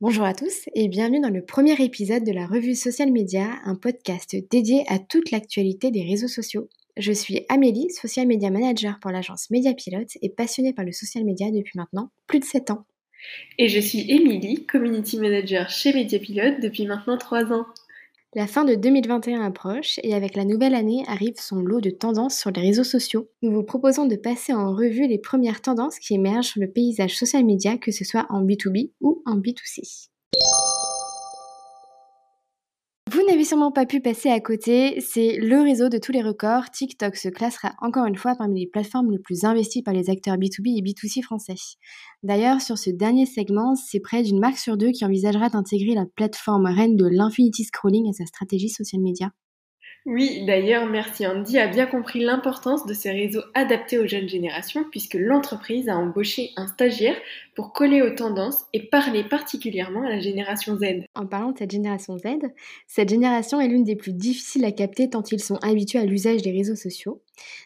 Bonjour à tous et bienvenue dans le premier épisode de la revue Social Media, un podcast dédié à toute l'actualité des réseaux sociaux. Je suis Amélie, social media manager pour l'agence Media Pilote et passionnée par le social media depuis maintenant plus de 7 ans. Et je suis Émilie, community manager chez Media Pilote depuis maintenant 3 ans. La fin de 2021 approche et avec la nouvelle année arrive son lot de tendances sur les réseaux sociaux. Nous vous proposons de passer en revue les premières tendances qui émergent sur le paysage social media, que ce soit en B2B ou en B2C. N'avez sûrement pas pu passer à côté, c'est le réseau de tous les records. TikTok se classera encore une fois parmi les plateformes les plus investies par les acteurs B2B et B2C français. D'ailleurs, sur ce dernier segment, c'est près d'une marque sur deux qui envisagera d'intégrer la plateforme reine de l'infinity scrolling à sa stratégie social media. Oui, d'ailleurs, Merci Andy a bien compris l'importance de ces réseaux adaptés aux jeunes générations puisque l'entreprise a embauché un stagiaire pour coller aux tendances et parler particulièrement à la génération Z. En parlant de cette génération Z, cette génération est l'une des plus difficiles à capter tant ils sont habitués à l'usage des réseaux sociaux.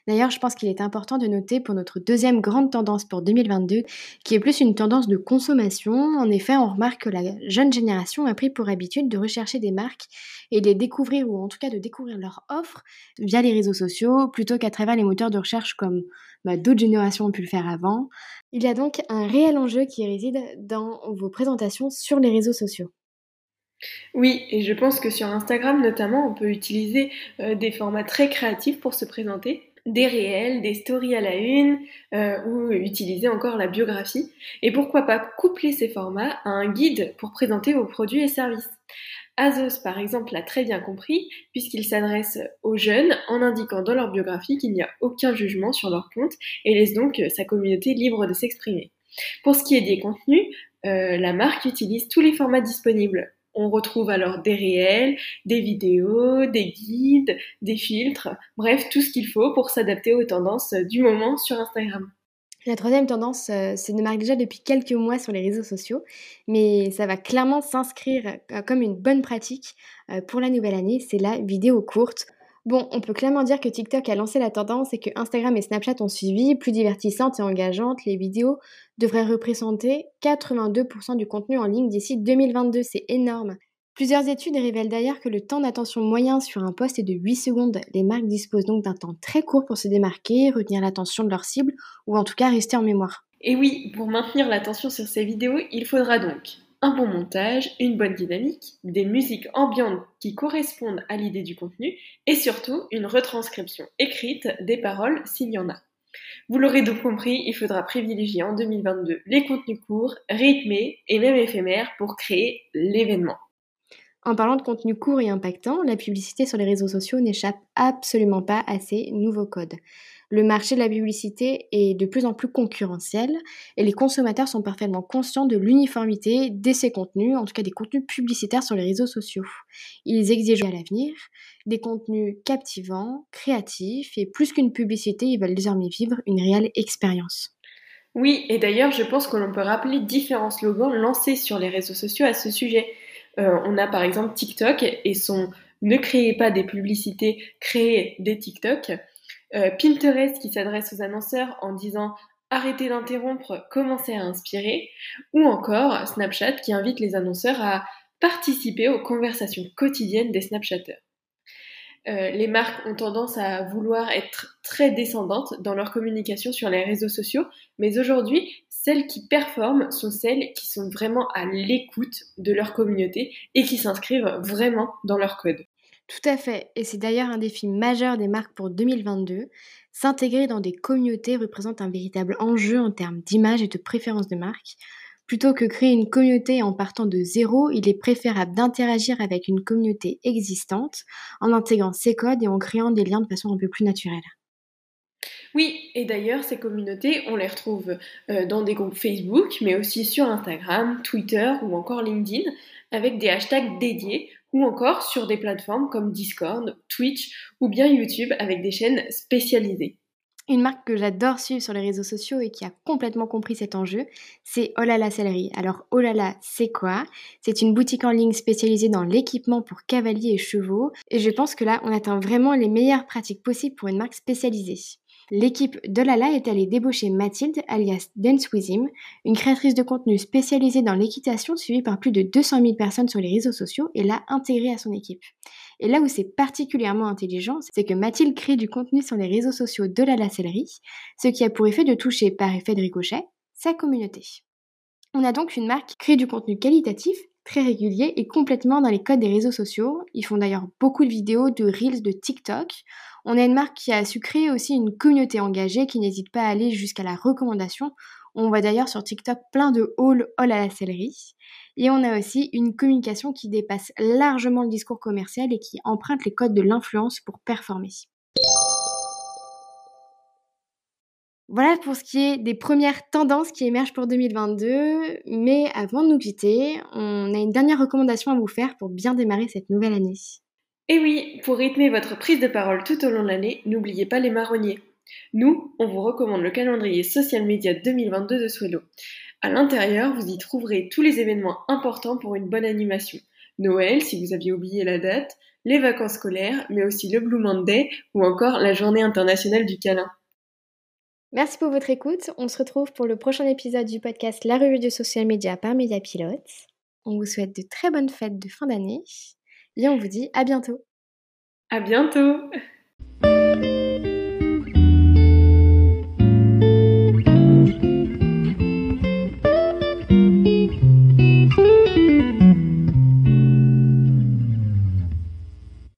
D'ailleurs, je pense qu'il est important de noter pour notre deuxième grande tendance pour 2022, qui est plus une tendance de consommation. En effet, on remarque que la jeune génération a pris pour habitude de rechercher des marques et de les découvrir, ou en tout cas de découvrir leur offre via les réseaux sociaux, plutôt qu'à travers les moteurs de recherche comme bah, d'autres générations ont pu le faire avant. Il y a donc un réel enjeu qui réside dans vos présentations sur les réseaux sociaux. Oui, et je pense que sur Instagram notamment, on peut utiliser euh, des formats très créatifs pour se présenter, des réels, des stories à la une, euh, ou utiliser encore la biographie. Et pourquoi pas coupler ces formats à un guide pour présenter vos produits et services. Azos, par exemple, l'a très bien compris, puisqu'il s'adresse aux jeunes en indiquant dans leur biographie qu'il n'y a aucun jugement sur leur compte et laisse donc euh, sa communauté libre de s'exprimer. Pour ce qui est des contenus, la marque utilise tous les formats disponibles on retrouve alors des réels, des vidéos, des guides, des filtres, bref, tout ce qu'il faut pour s'adapter aux tendances du moment sur Instagram. La troisième tendance, euh, c'est une marque déjà depuis quelques mois sur les réseaux sociaux, mais ça va clairement s'inscrire euh, comme une bonne pratique euh, pour la nouvelle année, c'est la vidéo courte. Bon, on peut clairement dire que TikTok a lancé la tendance et que Instagram et Snapchat ont suivi, plus divertissantes et engageantes, les vidéos devraient représenter 82% du contenu en ligne d'ici 2022, c'est énorme. Plusieurs études révèlent d'ailleurs que le temps d'attention moyen sur un poste est de 8 secondes. Les marques disposent donc d'un temps très court pour se démarquer, retenir l'attention de leur cible ou en tout cas rester en mémoire. Et oui, pour maintenir l'attention sur ces vidéos, il faudra donc un bon montage, une bonne dynamique, des musiques ambiantes qui correspondent à l'idée du contenu et surtout une retranscription écrite des paroles s'il y en a. Vous l'aurez donc compris, il faudra privilégier en 2022 les contenus courts, rythmés et même éphémères pour créer l'événement. En parlant de contenu court et impactant, la publicité sur les réseaux sociaux n'échappe absolument pas à ces nouveaux codes. Le marché de la publicité est de plus en plus concurrentiel et les consommateurs sont parfaitement conscients de l'uniformité de ces contenus, en tout cas des contenus publicitaires sur les réseaux sociaux. Ils exigent à l'avenir des contenus captivants, créatifs et plus qu'une publicité, ils veulent désormais vivre une réelle expérience. Oui, et d'ailleurs, je pense que l'on peut rappeler différents slogans lancés sur les réseaux sociaux à ce sujet. Euh, on a par exemple TikTok et son Ne créez pas des publicités, créez des TikTok. Euh, Pinterest qui s'adresse aux annonceurs en disant arrêtez d'interrompre, commencez à inspirer, ou encore Snapchat qui invite les annonceurs à participer aux conversations quotidiennes des Snapchatters. Euh, les marques ont tendance à vouloir être très descendantes dans leur communication sur les réseaux sociaux, mais aujourd'hui, celles qui performent sont celles qui sont vraiment à l'écoute de leur communauté et qui s'inscrivent vraiment dans leur code. Tout à fait, et c'est d'ailleurs un défi majeur des marques pour 2022. S'intégrer dans des communautés représente un véritable enjeu en termes d'image et de préférence de marque. Plutôt que créer une communauté en partant de zéro, il est préférable d'interagir avec une communauté existante en intégrant ses codes et en créant des liens de façon un peu plus naturelle. Oui, et d'ailleurs, ces communautés, on les retrouve euh, dans des groupes Facebook, mais aussi sur Instagram, Twitter ou encore LinkedIn, avec des hashtags dédiés ou encore sur des plateformes comme Discord, Twitch ou bien YouTube avec des chaînes spécialisées. Une marque que j'adore suivre sur les réseaux sociaux et qui a complètement compris cet enjeu, c'est Olala Sellerie. Alors Olala, c'est quoi? C'est une boutique en ligne spécialisée dans l'équipement pour cavaliers et chevaux. Et je pense que là, on atteint vraiment les meilleures pratiques possibles pour une marque spécialisée. L'équipe de Lala est allée débaucher Mathilde, alias Dance With Him, une créatrice de contenu spécialisée dans l'équitation suivie par plus de 200 000 personnes sur les réseaux sociaux et l'a intégrée à son équipe. Et là où c'est particulièrement intelligent, c'est que Mathilde crée du contenu sur les réseaux sociaux de Lala Sellerie, ce qui a pour effet de toucher par effet de ricochet sa communauté. On a donc une marque qui crée du contenu qualitatif très régulier et complètement dans les codes des réseaux sociaux. Ils font d'ailleurs beaucoup de vidéos, de reels, de TikTok. On a une marque qui a su créer aussi une communauté engagée qui n'hésite pas à aller jusqu'à la recommandation. On voit d'ailleurs sur TikTok plein de hauls all à la céleri. Et on a aussi une communication qui dépasse largement le discours commercial et qui emprunte les codes de l'influence pour performer. Voilà pour ce qui est des premières tendances qui émergent pour 2022. Mais avant de nous quitter, on a une dernière recommandation à vous faire pour bien démarrer cette nouvelle année. Et oui, pour rythmer votre prise de parole tout au long de l'année, n'oubliez pas les marronniers. Nous, on vous recommande le calendrier social media 2022 de Swello. À l'intérieur, vous y trouverez tous les événements importants pour une bonne animation. Noël, si vous aviez oublié la date, les vacances scolaires, mais aussi le Blue Monday ou encore la journée internationale du câlin. Merci pour votre écoute. On se retrouve pour le prochain épisode du podcast La revue de social media par Media Pilote. On vous souhaite de très bonnes fêtes de fin d'année et on vous dit à bientôt. À bientôt.